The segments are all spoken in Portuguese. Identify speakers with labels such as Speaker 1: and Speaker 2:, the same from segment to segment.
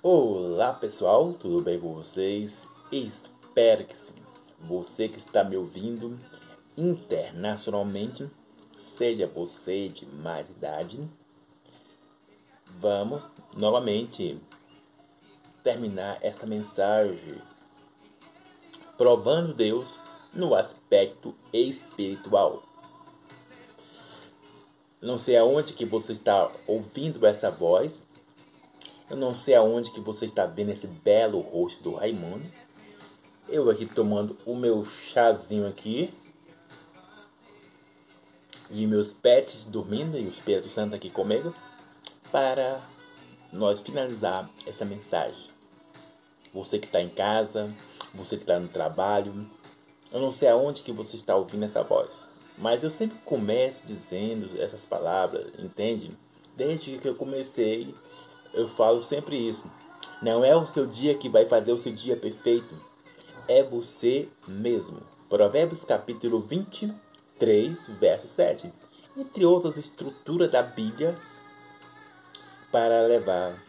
Speaker 1: Olá pessoal, tudo bem com vocês? Espero que sim. Você que está me ouvindo internacionalmente, seja você de mais idade, vamos novamente terminar essa mensagem provando Deus no aspecto espiritual. Não sei aonde que você está ouvindo essa voz. Eu não sei aonde que você está vendo esse belo rosto do Raimundo. Eu aqui tomando o meu chazinho aqui. E meus pets dormindo e o Espírito Santo aqui comigo. Para nós finalizar essa mensagem. Você que está em casa, você que está no trabalho. Eu não sei aonde que você está ouvindo essa voz. Mas eu sempre começo dizendo essas palavras, entende? Desde que eu comecei, eu falo sempre isso. Não é o seu dia que vai fazer o seu dia perfeito, é você mesmo. Provérbios capítulo 23, verso 7. Entre outras estruturas da Bíblia para levar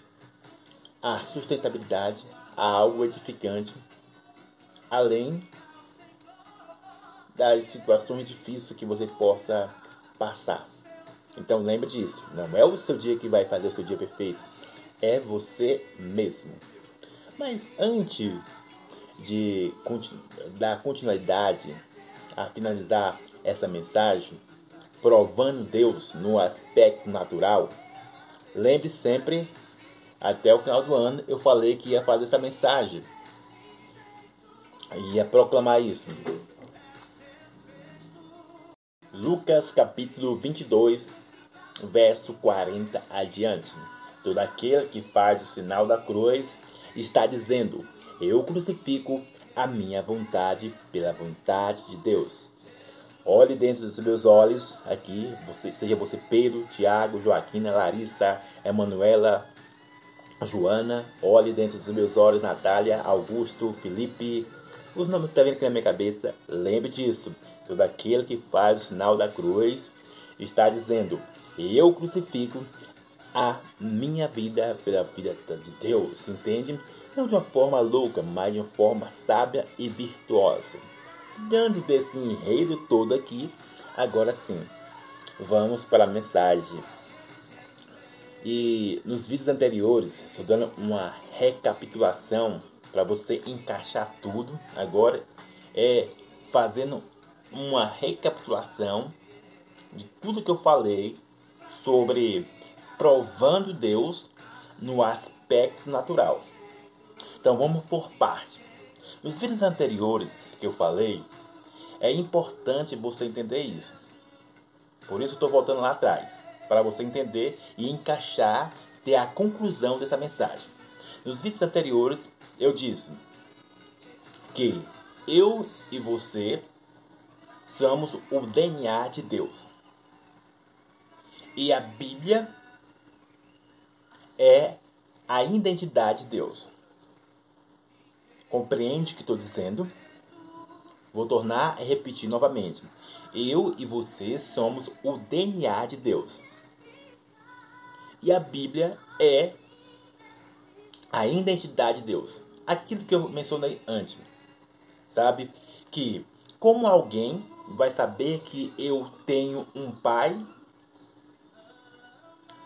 Speaker 1: a sustentabilidade a algo edificante, além das situações difíceis que você possa passar. Então lembre disso, não é o seu dia que vai fazer o seu dia perfeito, é você mesmo. Mas antes de dar continuidade a finalizar essa mensagem, provando Deus no aspecto natural, lembre sempre, até o final do ano eu falei que ia fazer essa mensagem. Ia proclamar isso. Lucas capítulo 22, verso 40 adiante. Todo aquele que faz o sinal da cruz está dizendo: Eu crucifico a minha vontade pela vontade de Deus. Olhe dentro dos meus olhos, aqui, você, seja você Pedro, Tiago, Joaquina, Larissa, Emanuela, Joana. Olhe dentro dos meus olhos, Natália, Augusto, Felipe. Os nomes que estão tá vindo aqui na minha cabeça, lembre disso. Todo aquele que faz o sinal da cruz está dizendo: Eu crucifico a minha vida pela vida de Deus, entende? Não de uma forma louca, mas de uma forma sábia e virtuosa. Dando desse enredo todo aqui, agora sim, vamos para a mensagem. E nos vídeos anteriores, estou dando uma recapitulação para você encaixar tudo. Agora é fazendo uma recapitulação de tudo que eu falei sobre provando Deus no aspecto natural. Então vamos por parte. Nos vídeos anteriores que eu falei, é importante você entender isso. Por isso estou voltando lá atrás, para você entender e encaixar, ter a conclusão dessa mensagem. Nos vídeos anteriores eu disse que eu e você somos o DNA de Deus. E a Bíblia é a identidade de Deus. Compreende o que estou dizendo? Vou tornar a repetir novamente. Eu e você somos o DNA de Deus. E a Bíblia é a identidade de Deus. Aquilo que eu mencionei antes. Sabe? Que como alguém vai saber que eu tenho um pai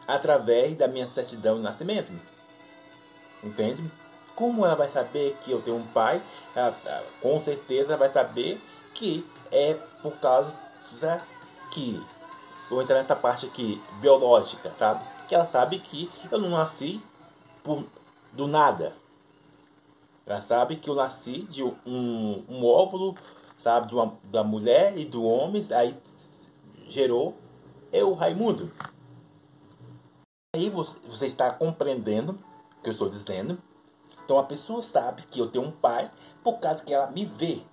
Speaker 1: através da minha certidão de nascimento. Entende? Como ela vai saber que eu tenho um pai? Ela, com certeza vai saber que é por causa que vou entrar nessa parte aqui biológica, sabe? Que ela sabe que eu não nasci por do nada. Ela sabe que eu nasci de um, um óvulo sabe, de uma, da mulher e do homem, aí gerou eu, Raimundo. Aí você, está compreendendo o que eu estou dizendo. Então a pessoa sabe que eu tenho um pai por causa que ela me vê.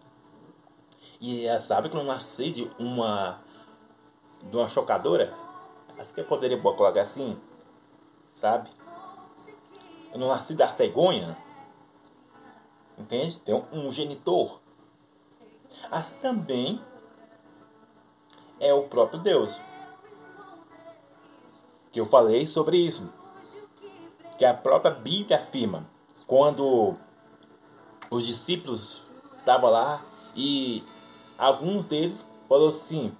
Speaker 1: E ela sabe que eu nasci de uma de uma chocadora. Acho que eu poderia colocar assim, sabe? Eu não nasci da cegonha. Entende? Tem um, um genitor. Assim também é o próprio Deus. Que eu falei sobre isso. que a própria Bíblia afirma. Quando os discípulos estavam lá e alguns deles falou assim: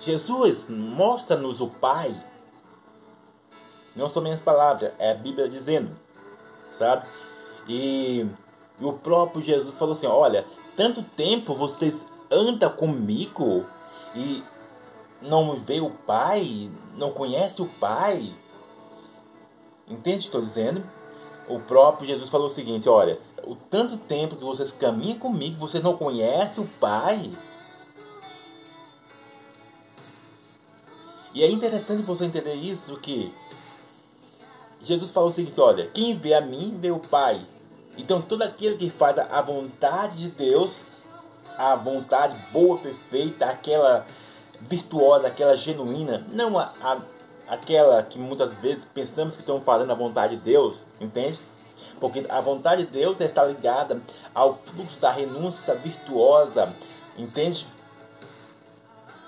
Speaker 1: Jesus, mostra-nos o Pai. Não são minhas palavras, é a Bíblia dizendo, sabe? E, e o próprio Jesus falou assim: Olha, tanto tempo vocês andam comigo e não vê o Pai, não conhece o Pai. Entende o que estou dizendo? O próprio Jesus falou o seguinte: Olha, o tanto tempo que vocês caminham comigo, vocês não conhecem o Pai. E é interessante você entender isso que Jesus falou o seguinte, olha, quem vê a mim vê o Pai. Então todo aquele que faz a vontade de Deus, a vontade boa, perfeita, aquela virtuosa, aquela genuína, não a, a aquela que muitas vezes pensamos que estão fazendo a vontade de Deus, entende? Porque a vontade de Deus está ligada ao fluxo da renúncia virtuosa, entende?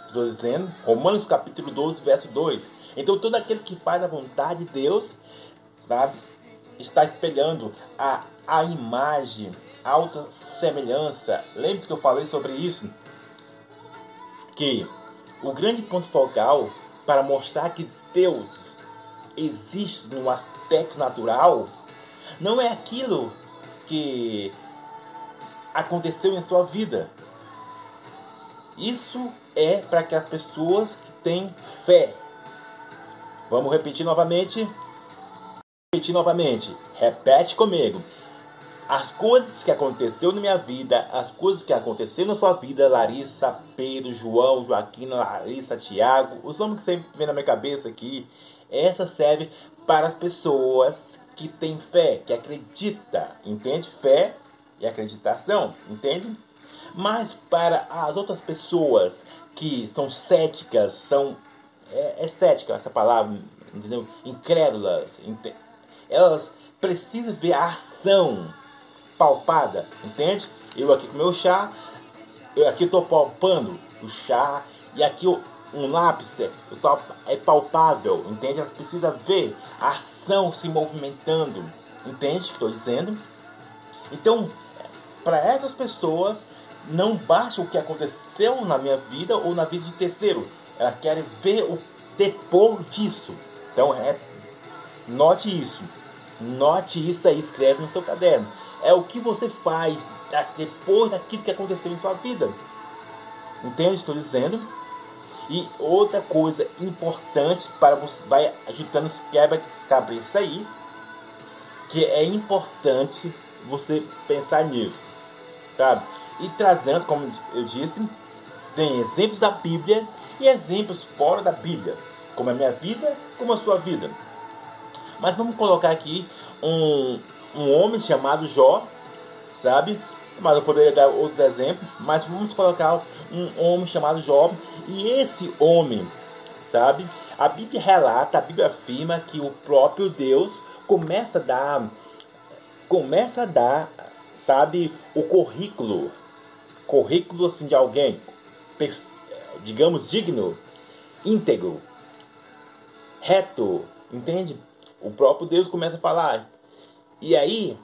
Speaker 1: Estou dizendo, Romanos capítulo 12, verso 2. Então todo aquele que faz a vontade de Deus, sabe, está espelhando a, a imagem, a alta semelhança. Lembre-se que eu falei sobre isso. Que o grande ponto focal para mostrar que Deus existe no aspecto natural não é aquilo que aconteceu em sua vida. Isso é para aquelas pessoas que têm fé. Vamos repetir novamente. Repetir novamente. Repete comigo. As coisas que aconteceu na minha vida, as coisas que aconteceram na sua vida, Larissa, Pedro, João, Joaquim, Larissa, Tiago, os nomes que sempre vem na minha cabeça aqui, essa serve para as pessoas que têm fé, que acredita, entende? Fé e acreditação, entende? Mas para as outras pessoas que são céticas, são. É, é cética essa palavra, entendeu? Incrédulas. Elas precisam ver a ação palpada, entende? Eu aqui com meu chá, eu aqui estou palpando o chá, e aqui um lápis é palpável, entende? Elas precisam ver a ação se movimentando, entende o que estou dizendo? Então, para essas pessoas, não basta o que aconteceu na minha vida ou na vida de terceiro. Elas querem ver o depois disso. Então, é, note isso. Note isso aí, escreve no seu caderno. É o que você faz depois daquilo que aconteceu em sua vida. Entende? Estou dizendo. E outra coisa importante para você vai ajudando os quebra-cabeça aí, que é importante você pensar nisso, sabe? e trazendo, como eu disse, tem exemplos da Bíblia e exemplos fora da Bíblia, como a minha vida, como a sua vida. Mas vamos colocar aqui um, um homem chamado Jó, sabe? Mas eu poderia dar outros exemplos, mas vamos colocar um homem chamado Jó. E esse homem, sabe? A Bíblia relata, a Bíblia afirma que o próprio Deus começa a dar, começa a dar, sabe, o currículo currículo assim de alguém, digamos, digno, íntegro, reto, entende? O próprio Deus começa a falar. E aí,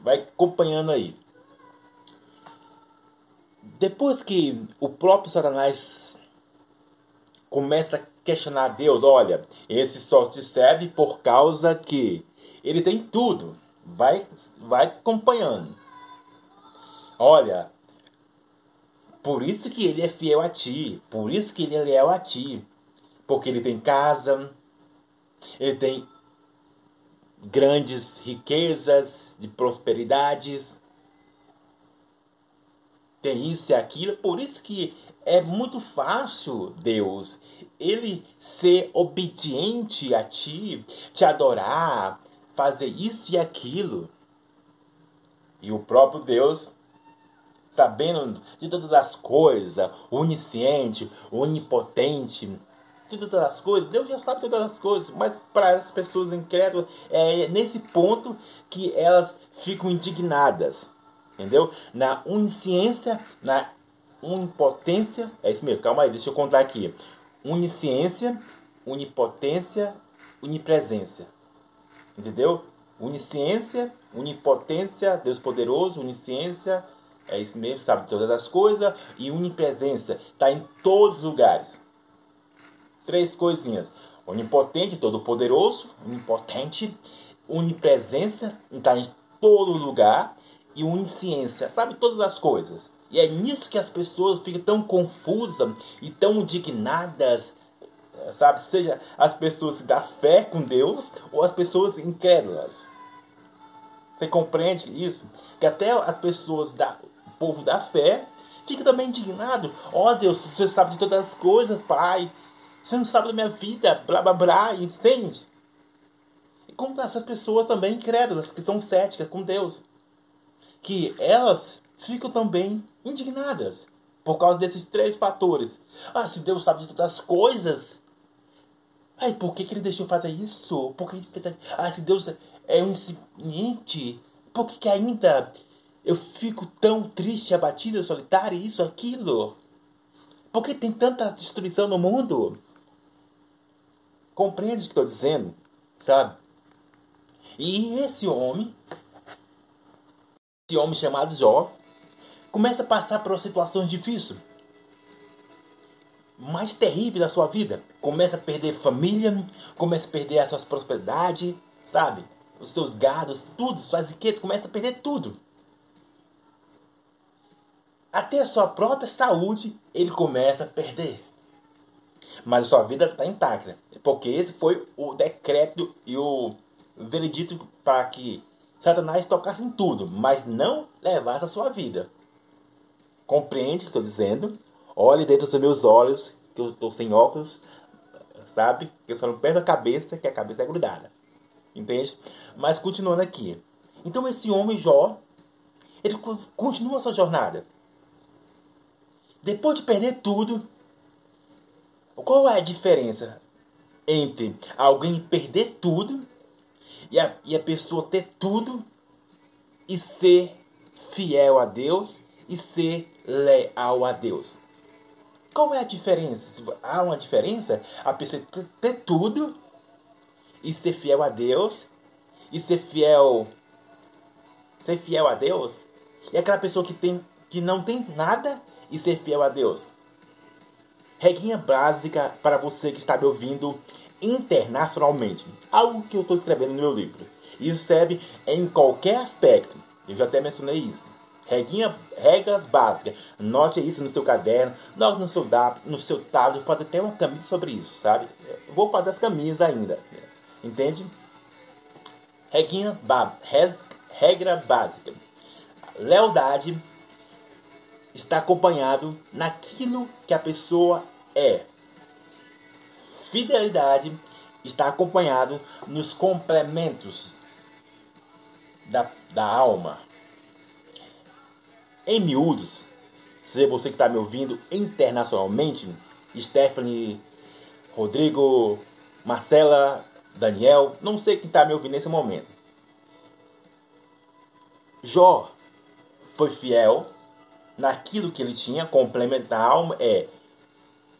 Speaker 1: vai acompanhando aí. Depois que o próprio Satanás começa a questionar Deus, olha, esse só te serve por causa que ele tem tudo. Vai, vai acompanhando. Olha, por isso que ele é fiel a ti, por isso que ele é leal a ti, porque ele tem casa, ele tem grandes riquezas, de prosperidades, tem isso e aquilo, por isso que é muito fácil, Deus, ele ser obediente a ti, te adorar, fazer isso e aquilo. E o próprio Deus sabendo de todas as coisas, onisciente, onipotente, de todas as coisas, Deus já sabe todas as coisas, mas para as pessoas incrédulas é nesse ponto que elas ficam indignadas, entendeu? Na onisciência, na onipotência, é isso mesmo, calma aí, deixa eu contar aqui. Onisciência, onipotência onipresença. Entendeu? Onisciência, onipotência, Deus poderoso, onisciência, é isso mesmo, sabe todas as coisas, e onipresença, está em todos os lugares. Três coisinhas. Onipotente, todo poderoso, onipotente, onipresença, está em todo lugar, e onisciência, sabe todas as coisas. E é nisso que as pessoas ficam tão confusas e tão indignadas, sabe? Seja as pessoas da fé com Deus ou as pessoas incrédulas. Você compreende isso? Que até as pessoas da o povo da fé ficam também indignados. Ó oh, Deus, você sabe de todas as coisas, Pai. Você não sabe da minha vida, blá blá blá, entende? E como essas pessoas também incrédulas, que são céticas com Deus. Que elas ficam também indignadas por causa desses três fatores. Ah, se Deus sabe de todas as coisas, ai, por que, que ele deixou fazer isso? Por que ele fez Ah, se Deus é onisciente, por que, que ainda eu fico tão triste, abatido, solitário, isso, aquilo? Por que tem tanta destruição no mundo? Compreende o que estou dizendo? Sabe? E esse homem, esse homem chamado Jó, começa a passar por situações difíceis. Mais terrível da sua vida. Começa a perder família, começa a perder as suas prosperidades, sabe? Os seus gados, tudo, suas riquezas, começa a perder tudo. Até a sua própria saúde ele começa a perder. Mas a sua vida está intacta. Porque esse foi o decreto e o veredito para que Satanás tocasse em tudo, mas não levasse a sua vida. Compreende o que estou dizendo? Olhe dentro dos meus olhos, que eu estou sem óculos, sabe? Que eu só não perdo a cabeça, que a cabeça é grudada. Entende? Mas continuando aqui. Então esse homem Jó, ele continua a sua jornada. Depois de perder tudo, qual é a diferença entre alguém perder tudo e a, e a pessoa ter tudo e ser fiel a Deus e ser leal a Deus. Qual é a diferença? Há uma diferença? A pessoa ter tudo e ser fiel a Deus e ser fiel ser fiel a Deus e aquela pessoa que tem que não tem nada e ser fiel a Deus. Reguinha básica para você que está me ouvindo internacionalmente. Algo que eu estou escrevendo no meu livro. Isso serve em qualquer aspecto. Eu já até mencionei isso. Reguinha, regras básicas. Note isso no seu caderno, note no seu, no seu tablet, pode até uma camisa sobre isso, sabe? Eu vou fazer as camisas ainda. Entende? Reguinha, regra básica. Lealdade está acompanhado naquilo que a pessoa é. Fidelidade está acompanhado nos complementos da, da alma. Em miúdos, se você que está me ouvindo internacionalmente, Stephanie, Rodrigo, Marcela, Daniel, não sei quem está me ouvindo nesse momento. Jó foi fiel naquilo que ele tinha, complementar a alma é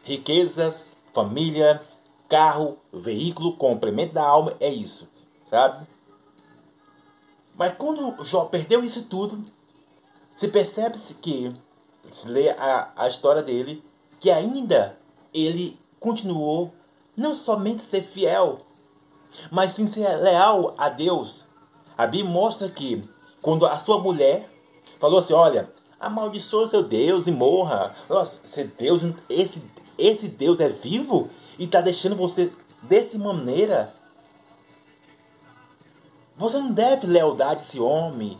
Speaker 1: riquezas, família, carro, veículo, complemento da alma, é isso, sabe? Mas quando Jó perdeu isso tudo, se percebe-se que, se lê a, a história dele, que ainda ele continuou não somente ser fiel, mas sim ser leal a Deus. A Bíblia mostra que quando a sua mulher falou assim, olha, amaldiçoa seu Deus e morra. Nossa, esse Deus, esse, esse Deus é vivo e está deixando você dessa maneira. Você não deve lealdade a esse homem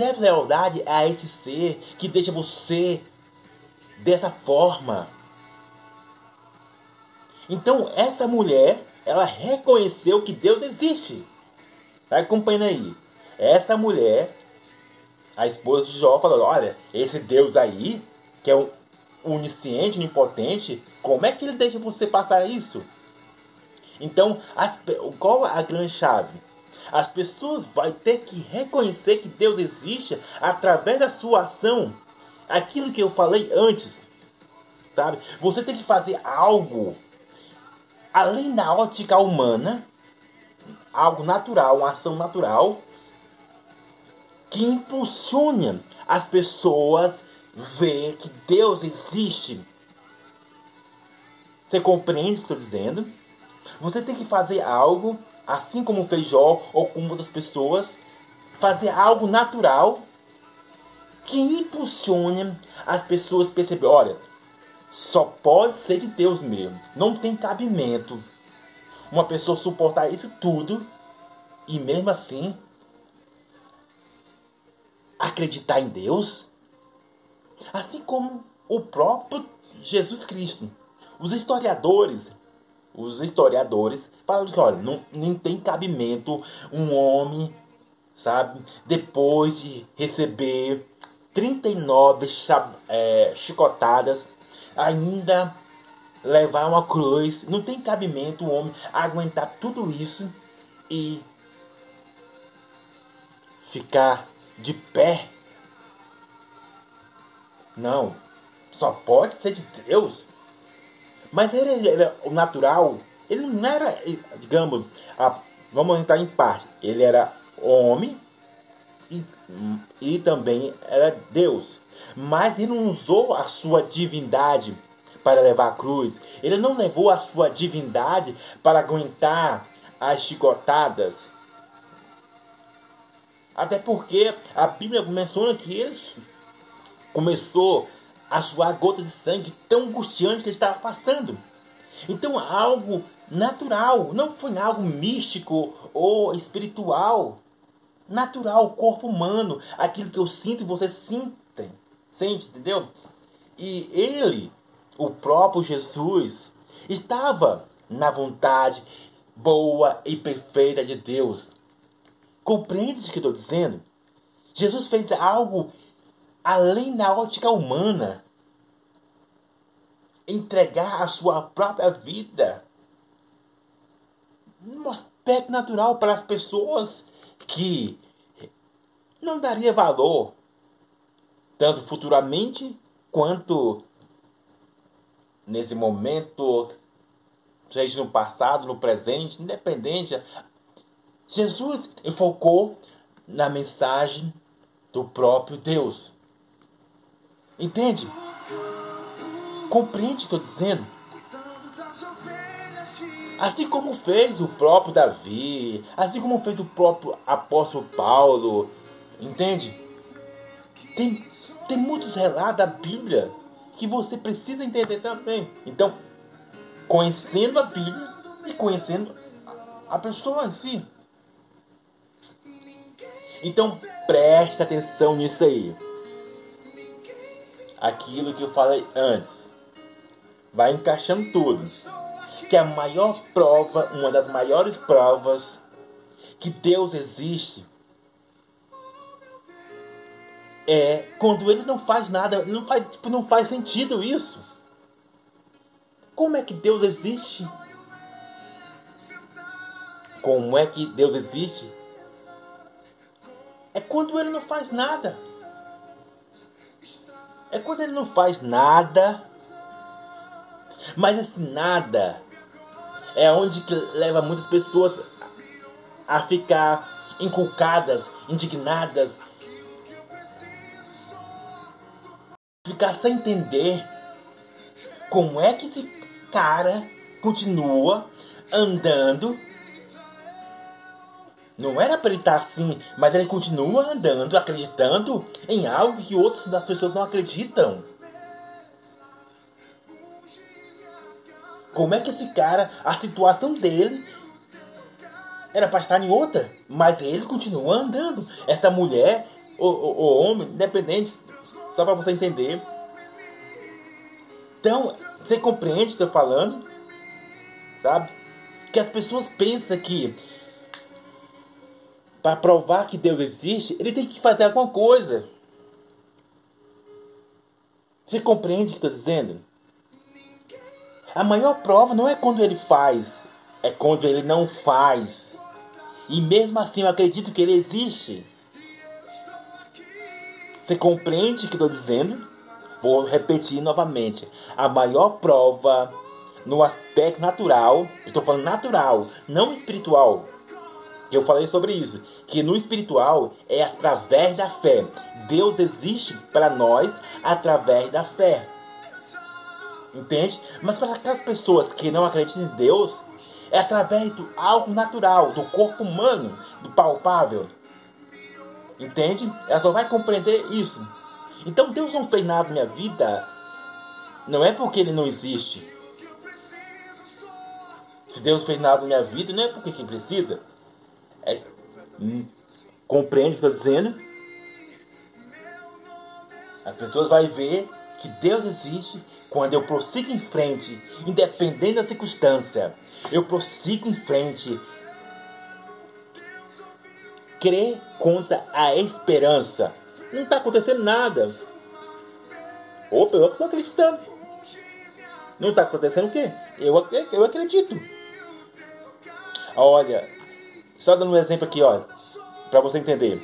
Speaker 1: deve lealdade a esse ser que deixa você dessa forma. Então, essa mulher, ela reconheceu que Deus existe. Vai acompanhando aí. Essa mulher, a esposa de Jó, falou: Olha, esse Deus aí, que é um onisciente, onipotente, como é que ele deixa você passar isso? Então, as, qual a grande chave? As pessoas vão ter que reconhecer que Deus existe através da sua ação. Aquilo que eu falei antes, sabe? Você tem que fazer algo além da ótica humana, algo natural, uma ação natural, que impulsiona as pessoas ver que Deus existe. Você compreende o que estou dizendo? Você tem que fazer algo, assim como fez Jó ou como outras pessoas, fazer algo natural que impulsione as pessoas a perceber, olha, só pode ser de Deus mesmo. Não tem cabimento uma pessoa suportar isso tudo e mesmo assim acreditar em Deus, assim como o próprio Jesus Cristo. Os historiadores, os historiadores falam que olha, não, não tem cabimento um homem, sabe, depois de receber 39 é, chicotadas, ainda levar uma cruz. Não tem cabimento o homem aguentar tudo isso e ficar de pé. Não, só pode ser de Deus. Mas ele era o natural, ele não era, digamos, a, vamos entrar em parte. Ele era homem e, e também era Deus. Mas ele não usou a sua divindade para levar a cruz. Ele não levou a sua divindade para aguentar as chicotadas. Até porque a Bíblia menciona que ele começou a suar gota de sangue tão angustiante que ele estava passando. Então algo natural, não foi algo místico ou espiritual. Natural, corpo humano, aquilo que eu sinto e você sente, sente, entendeu? E ele o próprio Jesus estava na vontade boa e perfeita de Deus. Compreende o que estou dizendo? Jesus fez algo além da ótica humana. Entregar a sua própria vida. Um aspecto natural para as pessoas que não daria valor, tanto futuramente quanto nesse momento, seja no passado, no presente, independente. Jesus enfocou na mensagem do próprio Deus. Entende? Compreende estou dizendo? Assim como fez o próprio Davi, assim como fez o próprio apóstolo Paulo, entende? Tem, tem muitos relatos da Bíblia que você precisa entender também. Então, conhecendo a Bíblia e conhecendo a pessoa em si. Então, preste atenção nisso aí. Aquilo que eu falei antes. Vai encaixando tudo. Que a maior prova, uma das maiores provas que Deus existe é quando ele não faz nada, não faz, tipo, não faz sentido isso. Como é que Deus existe? Como é que Deus existe? Quando ele não faz nada. É quando ele não faz nada. Mas esse nada é onde que leva muitas pessoas a ficar inculcadas, indignadas, ficar sem entender como é que esse cara continua andando. Não era para ele estar assim, mas ele continua andando, acreditando em algo que outras das pessoas não acreditam. Como é que esse cara, a situação dele era para estar em outra, mas ele continua andando. Essa mulher, o, o, o homem, independente só para você entender. Então, você compreende o que eu estou falando? Sabe? Que as pessoas pensam que para provar que Deus existe, ele tem que fazer alguma coisa. Você compreende o que estou dizendo? A maior prova não é quando ele faz, é quando ele não faz. E mesmo assim eu acredito que ele existe. Você compreende o que estou dizendo? Vou repetir novamente. A maior prova, no aspecto natural, estou falando natural, não espiritual. Eu falei sobre isso, que no espiritual é através da fé. Deus existe para nós através da fé. Entende? Mas para aquelas pessoas que não acreditam em Deus, é através do algo natural, do corpo humano, do palpável. Entende? Ela só vai compreender isso. Então Deus não fez nada na minha vida. Não é porque Ele não existe. Se Deus fez nada na minha vida, não é porque quem precisa. É, hum, compreende o que eu estou dizendo? As pessoas vão ver que Deus existe quando eu prossigo em frente, independente da circunstância. Eu prossigo em frente. Crer conta a esperança. Não está acontecendo nada. Opa, eu estou acreditando. Não está acontecendo o quê? Eu, eu acredito. Olha, só dando um exemplo aqui, ó, para você entender.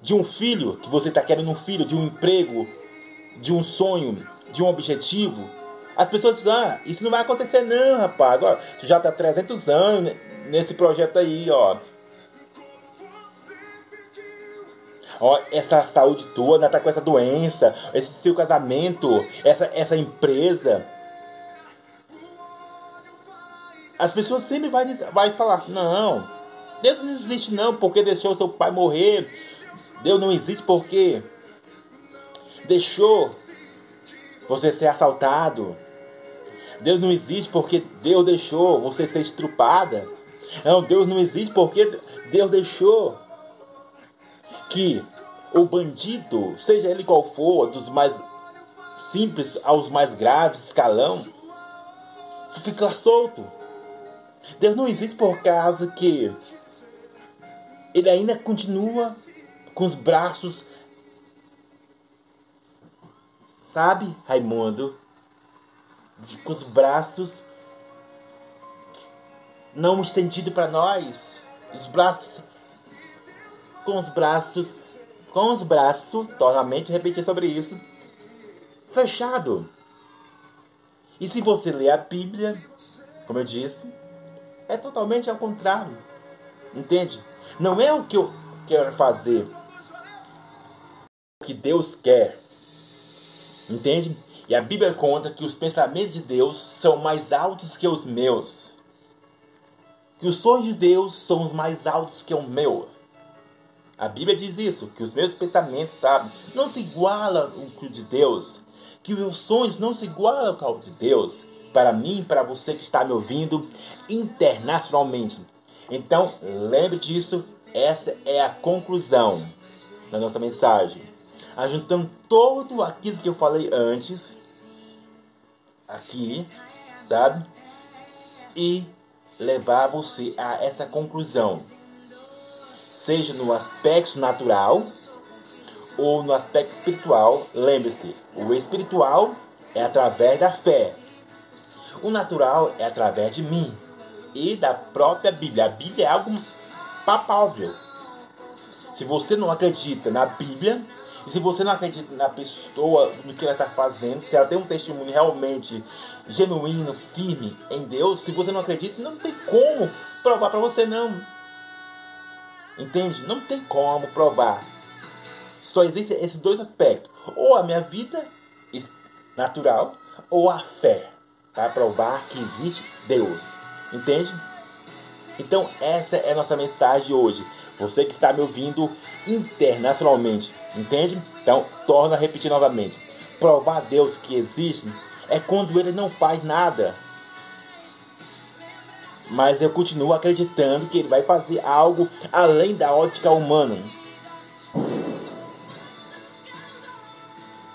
Speaker 1: De um filho, que você está querendo um filho, de um emprego, de um sonho, de um objetivo. As pessoas dizem, ah, isso não vai acontecer não, rapaz. Ó, tu já tá 300 anos nesse projeto aí, ó. Ó, essa saúde tua, ainda tá com essa doença, esse seu casamento, essa, essa empresa. As pessoas sempre vai, vai falar, não, Deus não existe não, porque deixou seu pai morrer. Deus não existe porque deixou você ser assaltado. Deus não existe porque Deus deixou você ser estrupada. Não, Deus não existe porque Deus deixou que o bandido, seja ele qual for, dos mais simples aos mais graves escalão, fica solto. Deus não existe por causa que ele ainda continua com os braços Sabe, Raimundo? Com os braços não estendidos para nós. Os braços. Com os braços. Com os braços, tornamente repetir sobre isso. Fechado. E se você ler a Bíblia, como eu disse, é totalmente ao contrário. Entende? Não é o que eu quero fazer. O que Deus quer. Entende? E a Bíblia conta que os pensamentos de Deus são mais altos que os meus. Que os sonhos de Deus são os mais altos que o meu. A Bíblia diz isso, que os meus pensamentos, sabe, não se igualam ao de Deus. Que os meus sonhos não se igualam ao de Deus. Para mim, para você que está me ouvindo internacionalmente. Então, lembre disso, essa é a conclusão da nossa mensagem ajuntando todo aquilo que eu falei antes, aqui, sabe? E levar você a essa conclusão, seja no aspecto natural ou no aspecto espiritual. Lembre-se, o espiritual é através da fé, o natural é através de mim e da própria Bíblia. A Bíblia é algo palpável. Se você não acredita na Bíblia, e se você não acredita na pessoa, no que ela está fazendo, se ela tem um testemunho realmente genuíno, firme em Deus, se você não acredita, não tem como provar para você não. Entende? Não tem como provar. Só existem esses dois aspectos. Ou a minha vida natural, ou a fé. Para provar que existe Deus. Entende? Então essa é a nossa mensagem hoje. Você que está me ouvindo internacionalmente, entende? Então, torna a repetir novamente. Provar a Deus que existe é quando ele não faz nada. Mas eu continuo acreditando que ele vai fazer algo além da ótica humana.